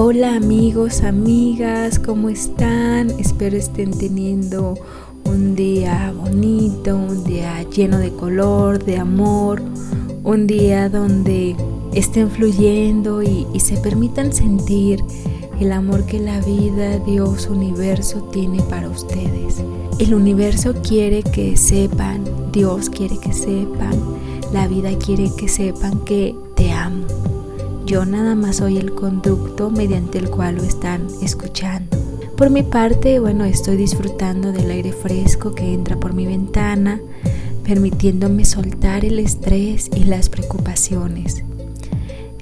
Hola amigos, amigas, ¿cómo están? Espero estén teniendo un día bonito, un día lleno de color, de amor, un día donde estén fluyendo y, se permitan sentir el amor que la vida, Dios, universo tiene para ustedes. El universo quiere que sepan, Dios quiere que sepan, la vida quiere que sepan que te amo. Yo nada más soy el conducto mediante el cual lo están escuchando. Por mi parte, bueno, estoy disfrutando del aire fresco que entra por mi ventana, permitiéndome soltar el estrés y las preocupaciones.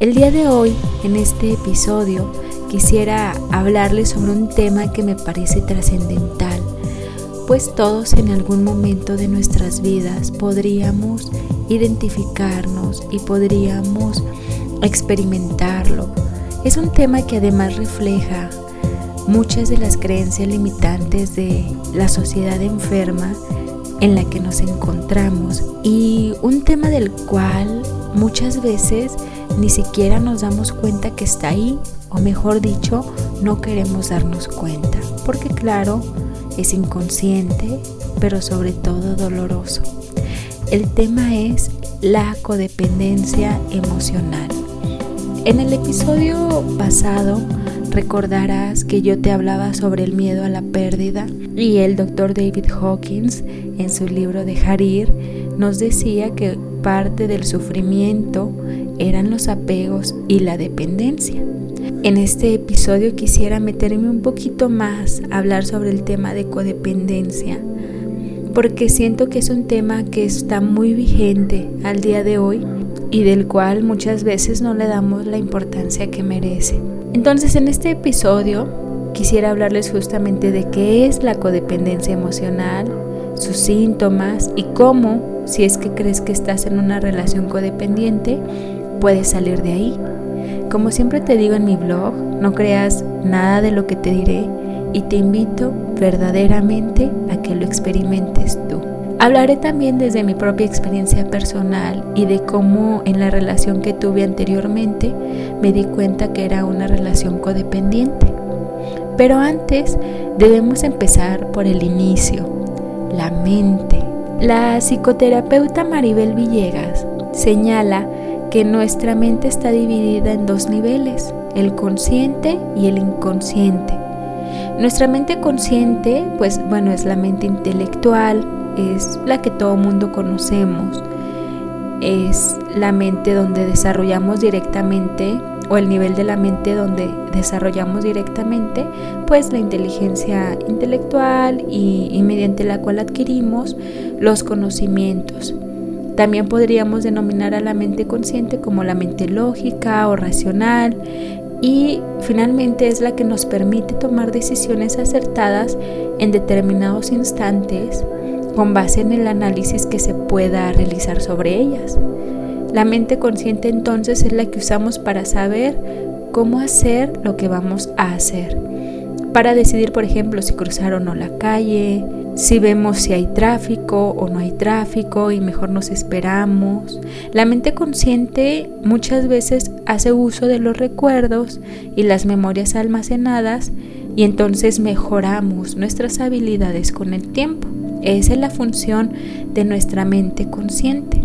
El día de hoy, en este episodio, quisiera hablarles sobre un tema que me parece trascendental, pues todos en algún momento de nuestras vidas podríamos identificarnos y podríamos experimentarlo. Es un tema que además refleja muchas de las creencias limitantes de la sociedad enferma en la que nos encontramos y un tema del cual muchas veces ni siquiera nos damos cuenta que está ahí o mejor dicho no queremos darnos cuenta porque claro es inconsciente pero sobre todo doloroso. El tema es la codependencia emocional. En el episodio pasado recordarás que yo te hablaba sobre el miedo a la pérdida y el doctor David Hawkins en su libro de Harir nos decía que parte del sufrimiento eran los apegos y la dependencia. En este episodio quisiera meterme un poquito más a hablar sobre el tema de codependencia, porque siento que es un tema que está muy vigente al día de hoy y del cual muchas veces no le damos la importancia que merece. Entonces en este episodio quisiera hablarles justamente de qué es la codependencia emocional, sus síntomas y cómo, si es que crees que estás en una relación codependiente, puedes salir de ahí. Como siempre te digo en mi blog, no creas nada de lo que te diré y te invito verdaderamente a que lo experimentes tú. Hablaré también desde mi propia experiencia personal y de cómo en la relación que tuve anteriormente me di cuenta que era una relación codependiente. Pero antes debemos empezar por el inicio, la mente. La psicoterapeuta Maribel Villegas señala que nuestra mente está dividida en dos niveles, el consciente y el inconsciente. Nuestra mente consciente, pues bueno, es la mente intelectual, es la que todo mundo conocemos. Es la mente donde desarrollamos directamente o el nivel de la mente donde desarrollamos directamente pues la inteligencia intelectual y, y mediante la cual adquirimos los conocimientos. También podríamos denominar a la mente consciente como la mente lógica o racional y finalmente es la que nos permite tomar decisiones acertadas en determinados instantes con base en el análisis que se pueda realizar sobre ellas. La mente consciente entonces es la que usamos para saber cómo hacer lo que vamos a hacer. Para decidir, por ejemplo, si cruzar o no la calle, si vemos si hay tráfico o no hay tráfico y mejor nos esperamos. La mente consciente muchas veces hace uso de los recuerdos y las memorias almacenadas y entonces mejoramos nuestras habilidades con el tiempo. Esa es la función de nuestra mente consciente.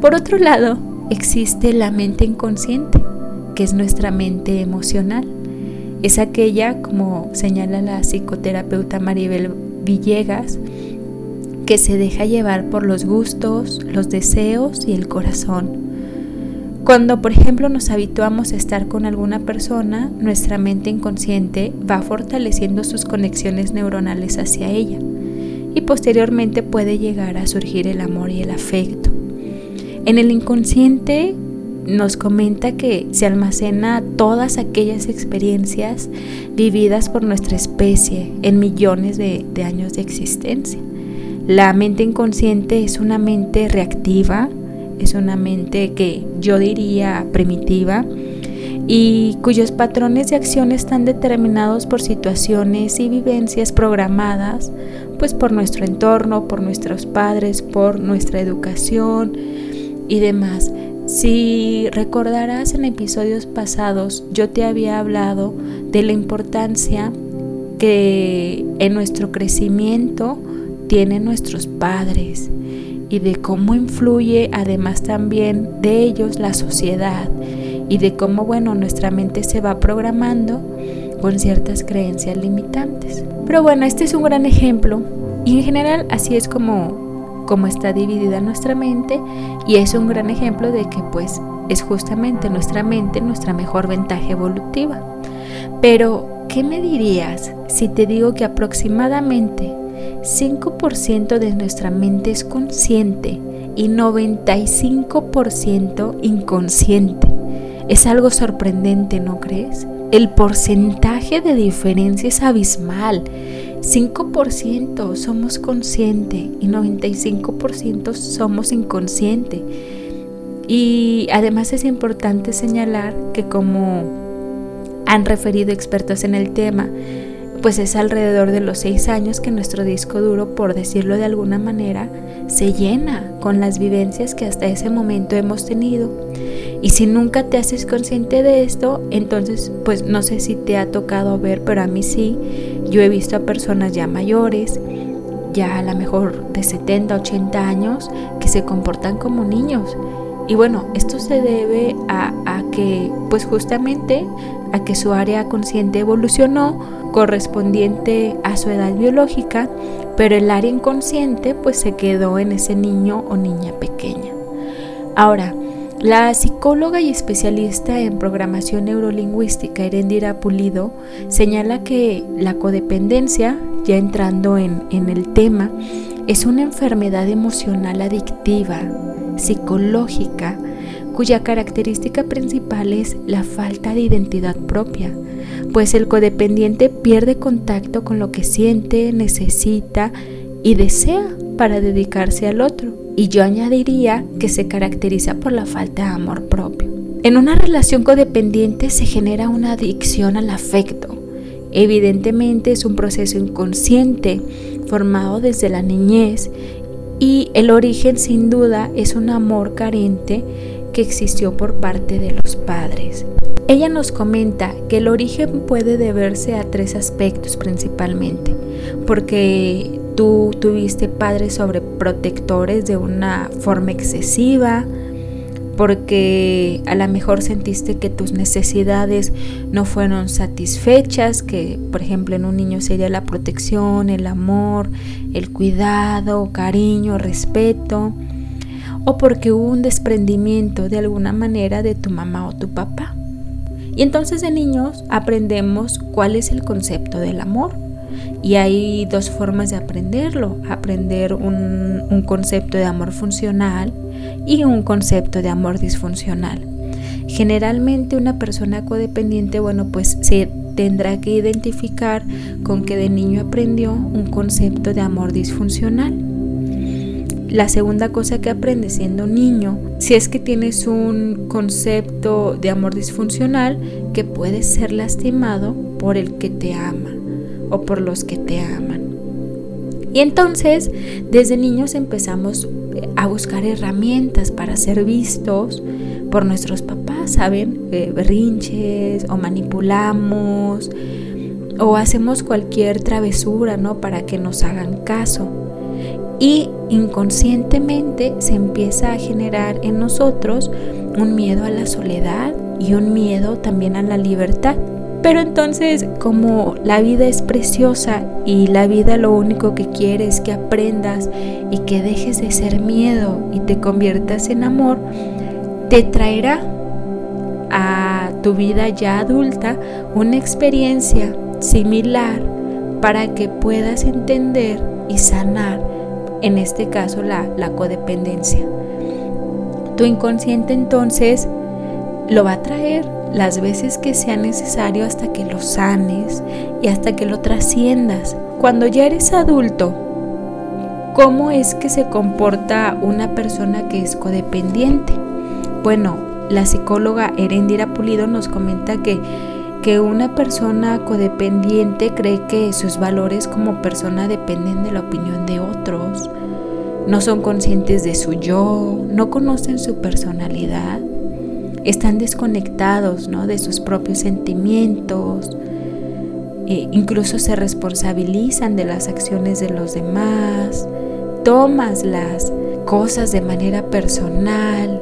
Por otro lado, existe la mente inconsciente, que es nuestra mente emocional. Es aquella, como señala la psicoterapeuta Maribel Villegas, que se deja llevar por los gustos, los deseos y el corazón. Cuando, por ejemplo, nos habituamos a estar con alguna persona, nuestra mente inconsciente va fortaleciendo sus conexiones neuronales hacia ella y posteriormente puede llegar a surgir el amor y el afecto. En el inconsciente nos comenta que se almacena todas aquellas experiencias vividas por nuestra especie en millones de, de años de existencia. La mente inconsciente es una mente reactiva, es una mente que yo diría primitiva, y cuyos patrones de acción están determinados por situaciones y vivencias programadas pues por nuestro entorno, por nuestros padres, por nuestra educación y demás. Si recordarás en episodios pasados, yo te había hablado de la importancia que en nuestro crecimiento tienen nuestros padres y de cómo influye además también de ellos la sociedad y de cómo, bueno, nuestra mente se va programando con ciertas creencias limitantes. Pero bueno, este es un gran ejemplo y en general así es como, como está dividida nuestra mente y es un gran ejemplo de que pues es justamente nuestra mente nuestra mejor ventaja evolutiva. Pero, ¿qué me dirías si te digo que aproximadamente 5% de nuestra mente es consciente y 95% inconsciente? Es algo sorprendente, ¿no crees? El porcentaje de diferencia es abismal. 5% somos consciente y 95% somos inconsciente. Y además es importante señalar que como han referido expertos en el tema, pues es alrededor de los seis años que nuestro disco duro, por decirlo de alguna manera, se llena con las vivencias que hasta ese momento hemos tenido. Y si nunca te haces consciente de esto, entonces pues no sé si te ha tocado ver, pero a mí sí. Yo he visto a personas ya mayores, ya a lo mejor de 70, 80 años, que se comportan como niños. Y bueno, esto se debe a, a que pues justamente a que su área consciente evolucionó correspondiente a su edad biológica, pero el área inconsciente pues se quedó en ese niño o niña pequeña. Ahora, la psicóloga y especialista en programación neurolingüística Erendira Pulido señala que la codependencia, ya entrando en, en el tema, es una enfermedad emocional adictiva, psicológica, cuya característica principal es la falta de identidad propia, pues el codependiente pierde contacto con lo que siente, necesita y desea para dedicarse al otro. Y yo añadiría que se caracteriza por la falta de amor propio. En una relación codependiente se genera una adicción al afecto. Evidentemente es un proceso inconsciente formado desde la niñez y el origen sin duda es un amor carente que existió por parte de los padres. Ella nos comenta que el origen puede deberse a tres aspectos principalmente, porque tú tuviste padres sobreprotectores de una forma excesiva, porque a lo mejor sentiste que tus necesidades no fueron satisfechas, que por ejemplo en un niño sería la protección, el amor, el cuidado, cariño, respeto, o porque hubo un desprendimiento de alguna manera de tu mamá o tu papá. Y entonces de niños aprendemos cuál es el concepto del amor. Y hay dos formas de aprenderlo. Aprender un, concepto de amor funcional y un concepto de amor disfuncional. Generalmente una persona codependiente, bueno, pues se tendrá que identificar con que de niño aprendió un concepto de amor disfuncional. La segunda cosa que aprendes siendo niño, si es que tienes un concepto de amor disfuncional, que puedes ser lastimado por el que te ama o por los que te aman. Y entonces, desde niños empezamos eh, a buscar herramientas para ser vistos por nuestros papás, ¿saben? Eh, berrinches o manipulamos o hacemos cualquier travesura, ¿no? Para que nos hagan caso y inconscientemente se empieza a generar en nosotros un miedo a la soledad y un miedo también a la libertad. Pero entonces, como la vida es preciosa y la vida lo único que quiere es que aprendas y que dejes de ser miedo y te conviertas en amor, te traerá a tu vida ya adulta una experiencia similar para que puedas entender y sanar en este caso la, codependencia. Tu inconsciente entonces lo va a traer las veces que sea necesario hasta que lo sanes y hasta que lo trasciendas. Cuando ya eres adulto, ¿cómo es que se comporta una persona que es codependiente? Bueno, la psicóloga Erendira Pulido nos comenta que que una persona codependiente cree que sus valores como persona dependen de la opinión de otros, no son conscientes de su yo, no conocen su personalidad, están desconectados ¿no? de sus propios sentimientos, e incluso se responsabilizan de las acciones de los demás, tomas las cosas de manera personal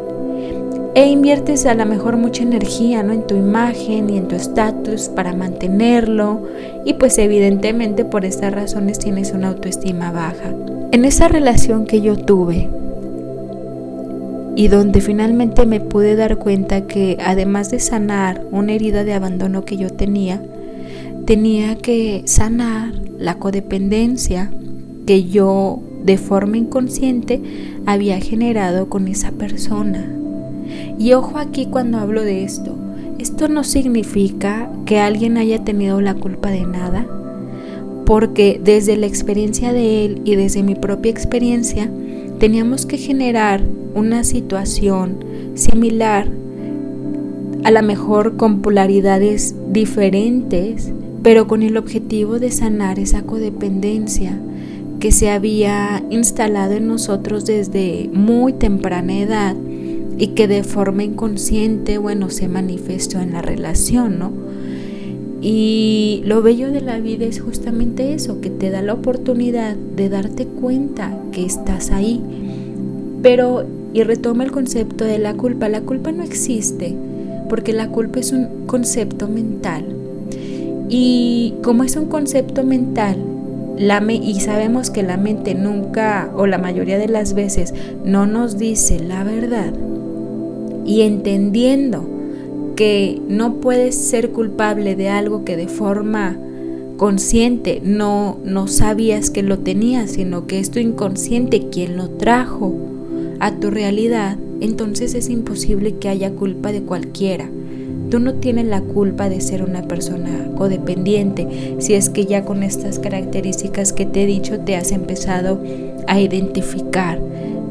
e inviertes a lo mejor mucha energía ¿no? en tu imagen y en tu estatus para mantenerlo y pues evidentemente por estas razones tienes una autoestima baja. En esa relación que yo tuve y donde finalmente me pude dar cuenta que además de sanar una herida de abandono que yo tenía, tenía que sanar la codependencia que yo de forma inconsciente había generado con esa persona. Y ojo aquí cuando hablo de esto, esto no significa que alguien haya tenido la culpa de nada, porque desde la experiencia de él y desde mi propia experiencia, teníamos que generar una situación similar, a lo mejor con polaridades diferentes, pero con el objetivo de sanar esa codependencia que se había instalado en nosotros desde muy temprana edad y que de forma inconsciente, bueno, se manifestó en la relación, ¿no? Y lo bello de la vida es justamente eso, que te da la oportunidad de darte cuenta que estás ahí. Pero, y retoma el concepto de la culpa, la culpa no existe, porque la culpa es un concepto mental y como es un concepto mental, la y sabemos que la mente nunca o la mayoría de las veces no nos dice la verdad, y entendiendo que no puedes ser culpable de algo que de forma consciente no, no sabías que lo tenías, sino que es tu inconsciente quien lo trajo a tu realidad, entonces es imposible que haya culpa de cualquiera. Tú no tienes la culpa de ser una persona codependiente si es que ya con estas características que te he dicho te has empezado a identificar,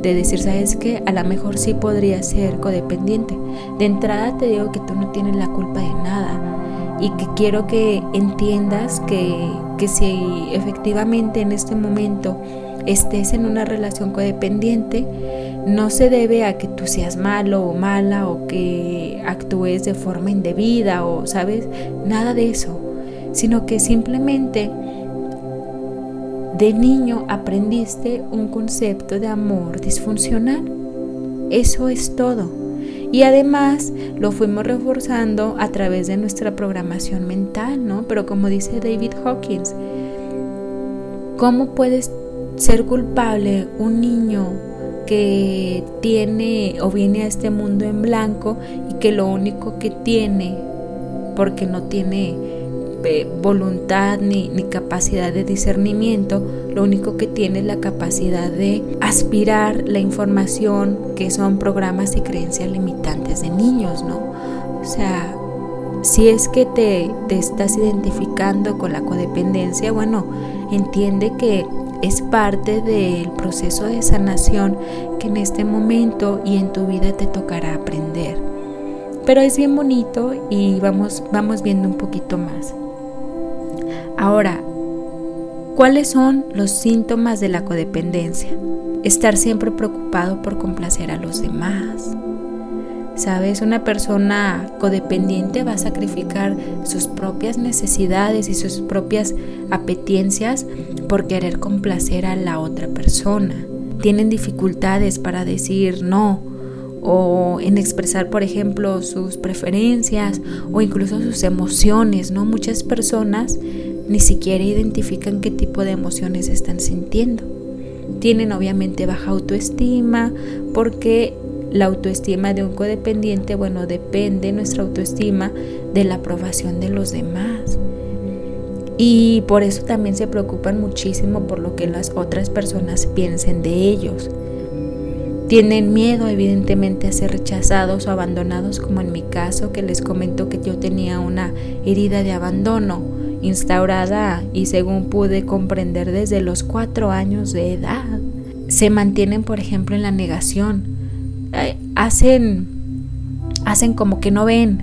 de decir, sabes que a lo mejor sí podría ser codependiente. De entrada te digo que tú no tienes la culpa de nada y que quiero que entiendas que, que si efectivamente en este momento estés en una relación codependiente, no se debe a que tú seas malo o mala o que actúes de forma indebida o, ¿sabes? Nada de eso, sino que simplemente de niño aprendiste un concepto de amor disfuncional. Eso es todo. Y además lo fuimos reforzando a través de nuestra programación mental, ¿no? Pero como dice David Hawkins, ¿cómo puedes ser culpable un niño que tiene o viene a este mundo en blanco y que lo único que tiene, porque no tiene voluntad ni, ni, capacidad de discernimiento, lo único que tiene es la capacidad de aspirar la información que son programas y creencias limitantes de niños, ¿no? O sea, si es que te, te estás identificando con la codependencia, bueno, entiende que es parte del proceso de sanación que en este momento y en tu vida te tocará aprender. Pero es bien bonito y vamos, vamos viendo un poquito más. Ahora, ¿cuáles son los síntomas de la codependencia? Estar siempre preocupado por complacer a los demás, Sabes, una persona codependiente va a sacrificar sus propias necesidades y sus propias apetencias por querer complacer a la otra persona. Tienen dificultades para decir no o en expresar, por ejemplo, sus preferencias o incluso sus emociones, ¿no? Muchas personas ni siquiera identifican qué tipo de emociones están sintiendo. Tienen obviamente baja autoestima porque la autoestima de un codependiente, bueno, depende nuestra autoestima de la aprobación de los demás. Y por eso también se preocupan muchísimo por lo que las otras personas piensen de ellos. Tienen miedo evidentemente a ser rechazados o abandonados, como en mi caso, que les comento que yo tenía una herida de abandono instaurada y según pude comprender desde los cuatro años de edad. Se mantienen, por ejemplo, en la negación, hacen, hacen como que no ven.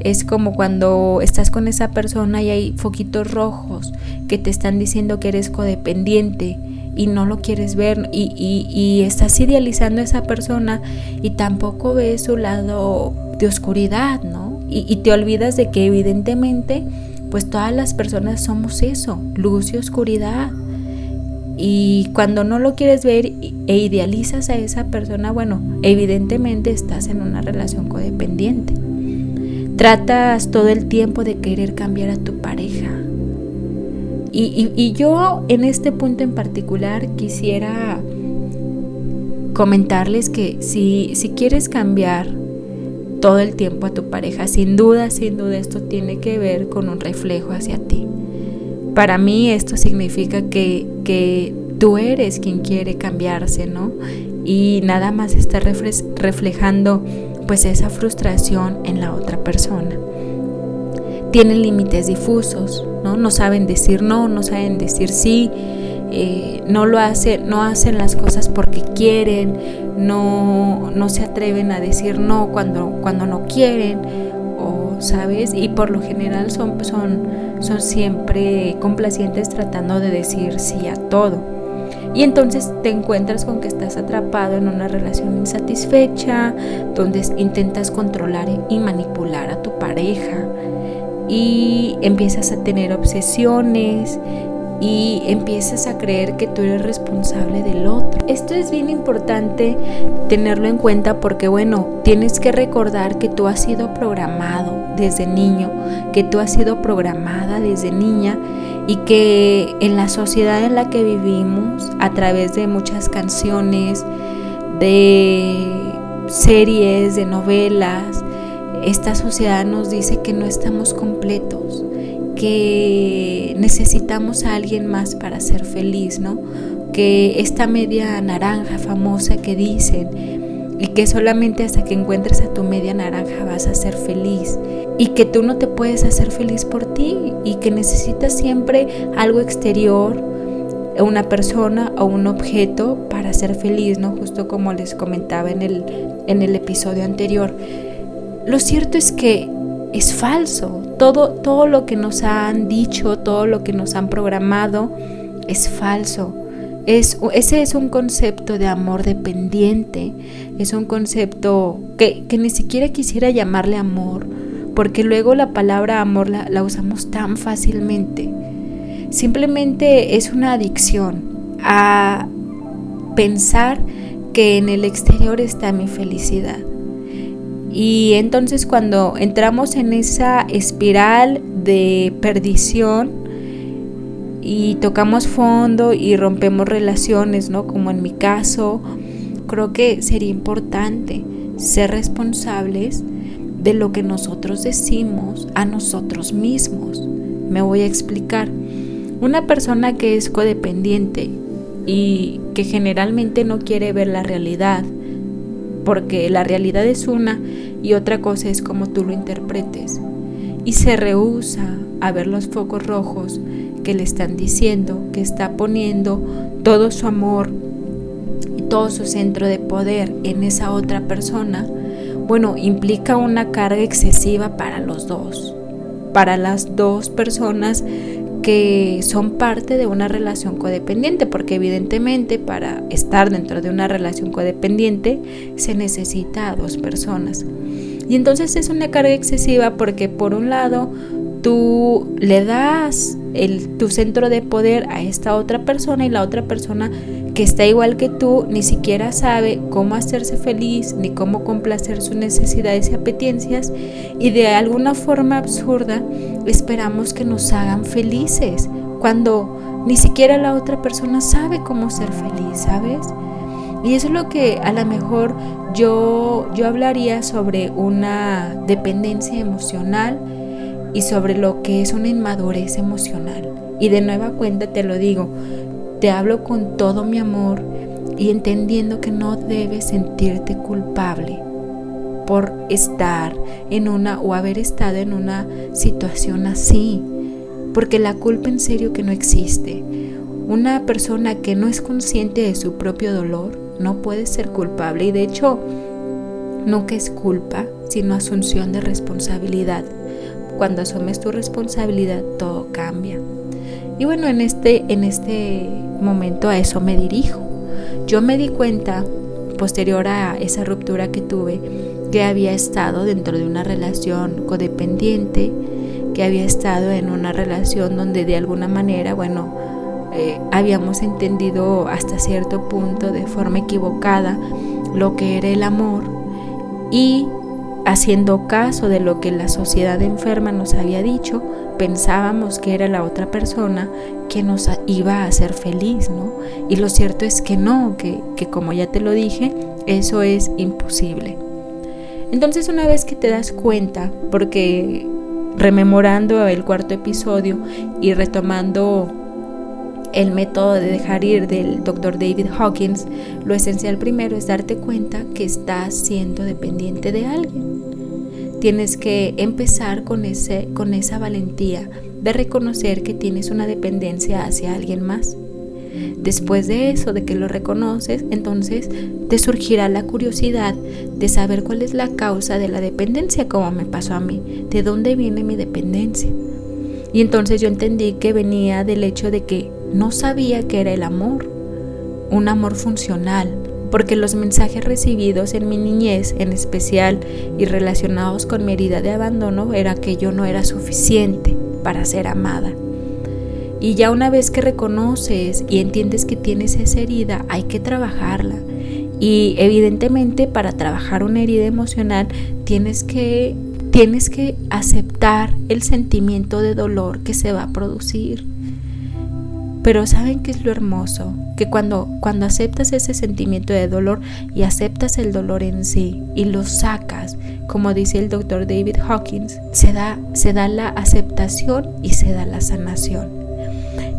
Es como cuando estás con esa persona y hay foquitos rojos que te están diciendo que eres codependiente y no lo quieres ver y, y, estás idealizando a esa persona y tampoco ves su lado de oscuridad, ¿no? Y, y te olvidas de que evidentemente pues todas las personas somos eso, luz y oscuridad. Y cuando no lo quieres ver e idealizas a esa persona, bueno, evidentemente estás en una relación codependiente. Tratas todo el tiempo de querer cambiar a tu pareja. Y, yo en este punto en particular quisiera comentarles que si, si quieres cambiar todo el tiempo a tu pareja, sin duda, sin duda esto tiene que ver con un reflejo hacia ti. Para mí esto significa que, que tú eres quien quiere cambiarse, ¿no? Y nada más está reflejando pues esa frustración en la otra persona. Tienen límites difusos, ¿no? No saben decir no, no saben decir sí, eh, no lo hacen, no hacen las cosas porque quieren, no, no se atreven a decir no cuando, cuando no quieren, o sabes, y por lo general son, son, son siempre complacientes tratando de decir sí a todo. Y entonces te encuentras con que estás atrapado en una relación insatisfecha, donde intentas controlar y manipular a tu pareja y empiezas a tener obsesiones y empiezas a creer que tú eres responsable del otro. Esto es bien importante tenerlo en cuenta porque bueno, tienes que recordar que tú has sido programado desde niño, que tú has sido programada desde niña y que en la sociedad en la que vivimos, a través de muchas canciones, de series, de novelas, esta sociedad nos dice que no estamos completos, que necesitamos a alguien más para ser feliz, ¿no? Que esta media naranja famosa que dicen, y que solamente hasta que encuentres a tu media naranja vas a ser feliz y que tú no te puedes hacer feliz por ti y que necesitas siempre algo exterior, una persona o un objeto para ser feliz, ¿no? Justo como les comentaba en el, en el episodio anterior. Lo cierto es que es falso. Todo, todo lo que nos han dicho, todo lo que nos han programado es falso. Es, ese es un concepto de amor dependiente, es un concepto que, ni siquiera quisiera llamarle amor, porque luego la palabra amor la usamos tan fácilmente. Simplemente es una adicción a pensar que en el exterior está mi felicidad. Y entonces cuando entramos en esa espiral de perdición, y tocamos fondo y rompemos relaciones, ¿no? Como en mi caso, creo que sería importante ser responsables de lo que nosotros decimos a nosotros mismos. Me voy a explicar. Una persona que es codependiente y que generalmente no quiere ver la realidad, porque la realidad es una y otra cosa es como tú lo interpretes, y se rehúsa a ver los focos rojos que le están diciendo que está poniendo todo su amor y todo su centro de poder en esa otra persona, bueno, implica una carga excesiva para los dos, para las dos personas que son parte de una relación codependiente, porque evidentemente para estar dentro de una relación codependiente se necesita a dos personas. Y entonces es una carga excesiva porque por un lado tú le das el, tu centro de poder a esta otra persona y la otra persona que está igual que tú ni siquiera sabe cómo hacerse feliz ni cómo complacer sus necesidades y apetencias y de alguna forma absurda esperamos que nos hagan felices cuando ni siquiera la otra persona sabe cómo ser feliz, ¿sabes? Y eso es lo que a lo mejor yo, yo hablaría sobre una dependencia emocional y sobre lo que es una inmadurez emocional. Y de nueva cuenta te lo digo, te hablo con todo mi amor y entendiendo que no debes sentirte culpable por estar en una o haber estado en una situación así, porque la culpa en serio que no existe. Una persona que no es consciente de su propio dolor no puede ser culpable y de hecho nunca es culpa, sino asunción de responsabilidad cuando asumes tu responsabilidad, todo cambia. Y bueno, en este, en este momento a eso me dirijo. Yo me di cuenta, posterior a esa ruptura que tuve, que había estado dentro de una relación codependiente, que había estado en una relación donde de alguna manera, bueno, eh, habíamos entendido hasta cierto punto de forma equivocada lo que era el amor y haciendo caso de lo que la sociedad enferma nos había dicho, pensábamos que era la otra persona que nos iba a hacer feliz, ¿no? Y lo cierto es que no, que, que como ya te lo dije, eso es imposible. Entonces una vez que te das cuenta, porque rememorando el cuarto episodio y retomando el método de dejar ir del doctor David Hawkins, lo esencial primero es darte cuenta que estás siendo dependiente de alguien. Tienes que empezar con, ese, con esa valentía de reconocer que tienes una dependencia hacia alguien más. Después de eso, de que lo reconoces, entonces te surgirá la curiosidad de saber cuál es la causa de la dependencia, como me pasó a mí, de dónde viene mi dependencia. Y entonces yo entendí que venía del hecho de que no sabía que era el amor, un amor funcional, porque los mensajes recibidos en mi niñez, en especial y relacionados con mi herida de abandono, era que yo no era suficiente para ser amada. Y ya una vez que reconoces y entiendes que tienes esa herida, hay que trabajarla. Y evidentemente para trabajar una herida emocional tienes que, tienes que aceptar el sentimiento de dolor que se va a producir. Pero ¿saben qué es lo hermoso? Que cuando, cuando aceptas ese sentimiento de dolor y aceptas el dolor en sí y lo sacas, como dice el doctor David Hawkins, se da, se da la aceptación y se da la sanación.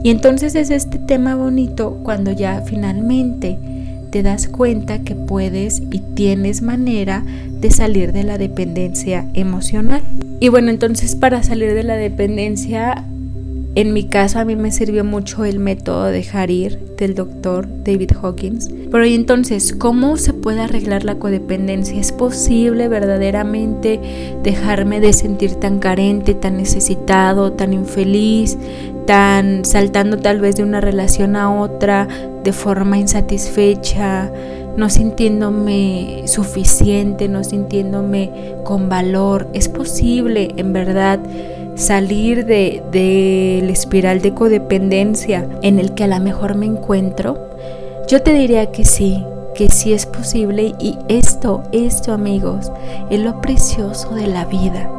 Y entonces es este tema bonito cuando ya finalmente te das cuenta que puedes y tienes manera de salir de la dependencia emocional. Y bueno, entonces para salir de la dependencia en mi caso a mí me sirvió mucho el método de Harir del doctor David Hawkins. Pero y entonces, ¿cómo se puede arreglar la codependencia? ¿Es posible verdaderamente dejarme de sentir tan carente, tan necesitado, tan infeliz, tan saltando tal vez de una relación a otra de forma insatisfecha? no sintiéndome suficiente, no sintiéndome con valor. Es posible, en verdad, salir del de, espiral de codependencia en el que a lo mejor me encuentro? Yo te diría que sí, que sí es posible y esto, esto amigos, es lo precioso de la vida.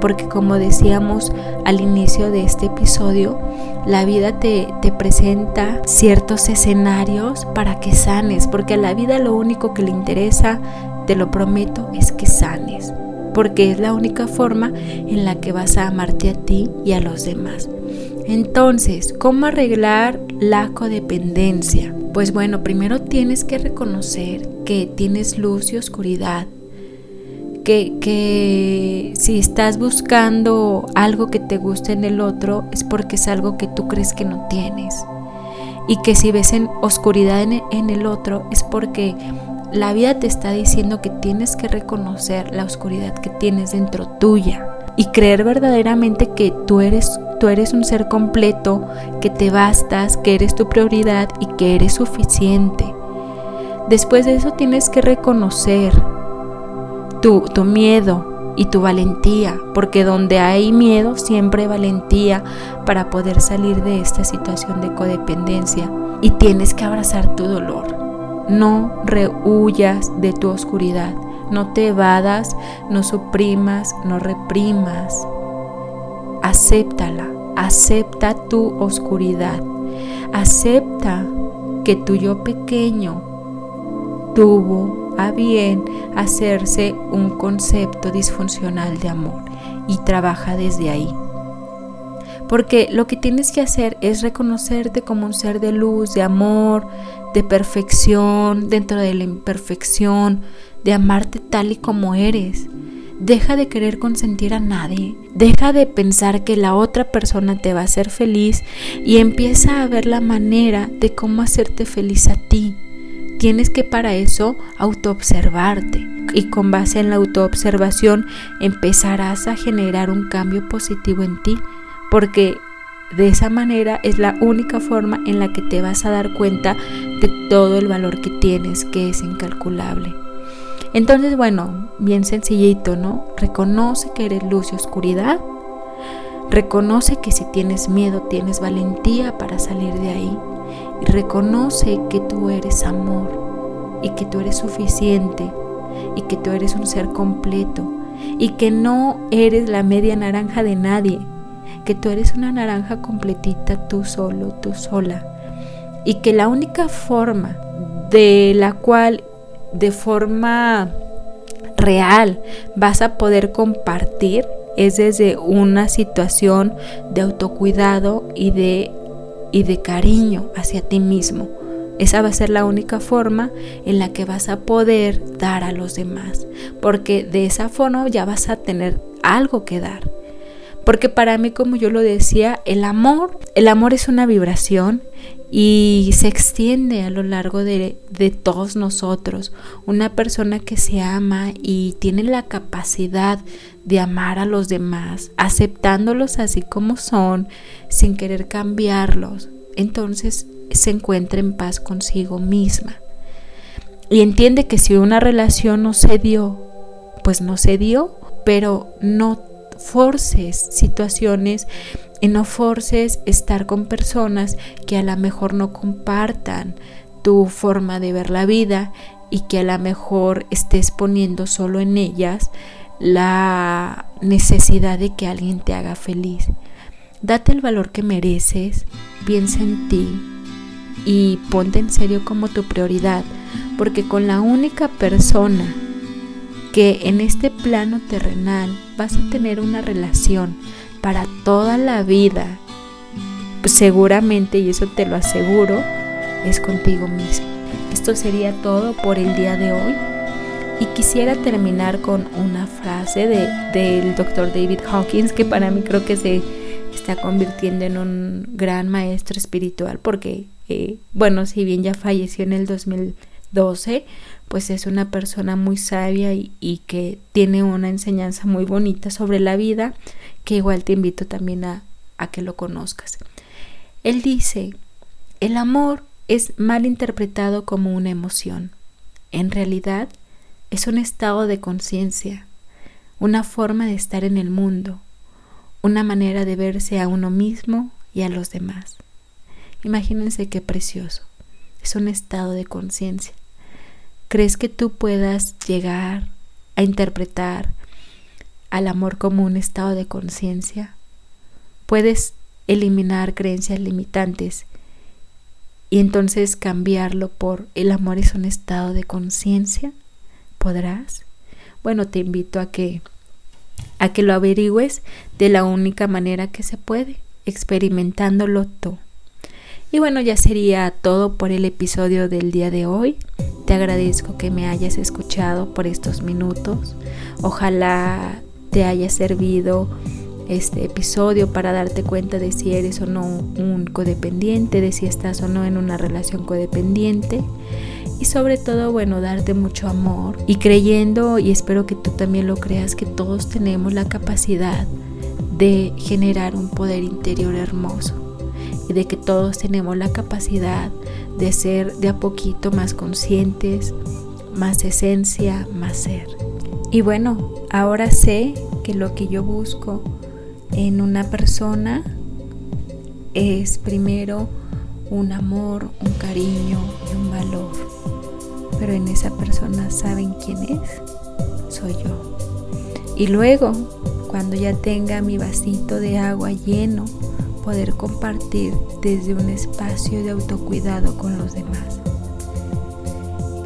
Porque como decíamos al inicio de este episodio, la vida te, te presenta ciertos escenarios para que sanes, porque a la vida lo único que le interesa, te lo prometo, es que sanes porque es la única forma en la que vas a amarte a ti y a los demás. Entonces, ¿cómo arreglar la codependencia? Pues bueno, primero tienes que reconocer que tienes luz y oscuridad. Que, que, si estás buscando algo que te guste en el otro es porque es algo que tú crees que no tienes. Y que si ves en oscuridad en, en el otro es porque la vida te está diciendo que tienes que reconocer la oscuridad que tienes dentro tuya y creer verdaderamente que tú eres, tú eres un ser completo, que te bastas, que eres tu prioridad y que eres suficiente. Después de eso tienes que reconocer tu, tu miedo y tu valentía, porque donde hay miedo siempre hay valentía para poder salir de esta situación de codependencia y tienes que abrazar tu dolor. No rehuyas de tu oscuridad, no te evadas, no suprimas, no reprimas. Acéptala, acepta tu oscuridad, acepta que tu yo pequeño tuvo a bien hacerse un concepto disfuncional de amor y trabaja desde ahí. Porque lo que tienes que hacer es reconocerte como un ser de luz, de amor, de perfección, dentro de la imperfección, de amarte tal y como eres. Deja de querer consentir a nadie. Deja de pensar que la otra persona te va a hacer feliz y empieza a ver la manera de cómo hacerte feliz a ti. tienes que para eso autoobservarte y con base en la autoobservación empezarás a generar un cambio positivo en ti porque de esa manera es la única forma en la que te vas a dar cuenta de todo el valor que tienes, que es incalculable. Entonces, bueno, bien sencillito, ¿no? Reconoce que eres luz y oscuridad. Reconoce que si tienes miedo, tienes valentía para salir de ahí. Y reconoce que tú eres amor y que tú eres suficiente y que tú eres un ser completo y que no eres la media naranja de nadie, que tú eres una naranja completita tú solo, tú sola. Y que la única forma de la cual de forma real vas a poder compartir es desde una situación de autocuidado y de, y de cariño hacia ti mismo. Esa va a ser la única forma en la que vas a poder dar a los demás, porque de esa forma ya vas a tener algo que dar. Porque para mí, como yo lo decía, el amor, el amor es una vibración y se extiende a lo largo de, de, todos nosotros. Una persona que se ama y tiene la capacidad de amar a los demás, aceptándolos así como son, sin querer cambiarlos, entonces se encuentra en paz consigo misma. Y entiende que si una relación no se dio, pues no se dio, pero no forces situaciones y no forces estar con personas que a lo mejor no compartan tu forma de ver la vida y que a lo mejor estés poniendo solo en ellas la necesidad de que alguien te haga feliz. Date el valor que mereces, piensa en ti y ponte en serio como tu prioridad, porque con la única persona que en este plano terrenal vas a tener una relación para toda la vida, seguramente, y eso te lo aseguro, es contigo mismo. Esto sería todo por el día de hoy. Y quisiera terminar con una frase de, del doctor David Hawkins, que para mí creo que se está convirtiendo en un gran maestro espiritual, porque, eh, bueno, si bien ya falleció en el 2012, pues es una persona muy sabia y, que tiene una enseñanza muy bonita sobre la vida, que igual te invito también a, a que lo conozcas. Él dice, el amor es mal interpretado como una emoción. En realidad, es un estado de conciencia, una forma de estar en el mundo, una manera de verse a uno mismo y a los demás. Imagínense qué precioso. Es un estado de conciencia. ¿Crees que tú puedas llegar a interpretar al amor como un estado de conciencia? Puedes eliminar creencias limitantes y entonces cambiarlo por el amor es un estado de conciencia. ¿Podrás? Bueno, te invito a que a que lo averigües de la única manera que se puede, experimentándolo tú. Y bueno, ya sería todo por el episodio del día de hoy. Te agradezco que me hayas escuchado por estos minutos. Ojalá te haya servido este episodio para darte cuenta de si eres o no un codependiente, de si estás o no en una relación codependiente y sobre todo, bueno, darte mucho amor y creyendo y espero que tú también lo creas que todos tenemos la capacidad de generar un poder interior hermoso de que todos tenemos la capacidad de ser de a poquito más conscientes, más esencia, más ser. Y bueno, ahora sé que lo que yo busco en una persona es primero un amor, un cariño y un valor. Pero en esa persona saben quién es, soy yo. Y luego, cuando ya tenga mi vasito de agua lleno, poder compartir desde un espacio de autocuidado con los demás.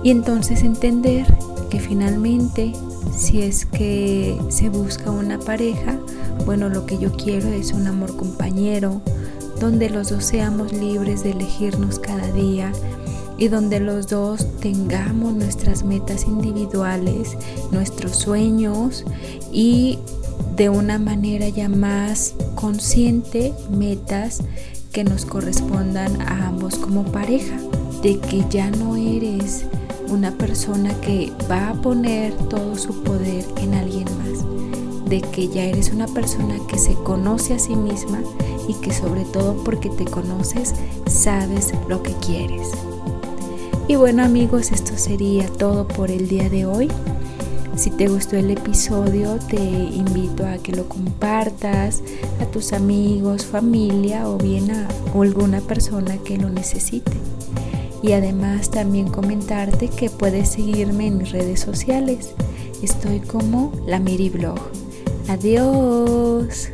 Y entonces entender que finalmente, si es que se busca una pareja, bueno, lo que yo quiero es un amor compañero, donde los dos seamos libres de elegirnos cada día y donde los dos tengamos nuestras metas individuales, nuestros sueños y de una manera ya más consciente metas que nos correspondan a ambos como pareja, de que ya no eres una persona que va a poner todo su poder en alguien más, de que ya eres una persona que se conoce a sí misma y que sobre todo porque te conoces sabes lo que quieres. Y bueno amigos, esto sería todo por el día de hoy. Si te gustó el episodio, te invito a que lo compartas a tus amigos, familia o bien a alguna persona que lo necesite. Y además también comentarte que puedes seguirme en mis redes sociales. Estoy como la Miri Blog. Adiós.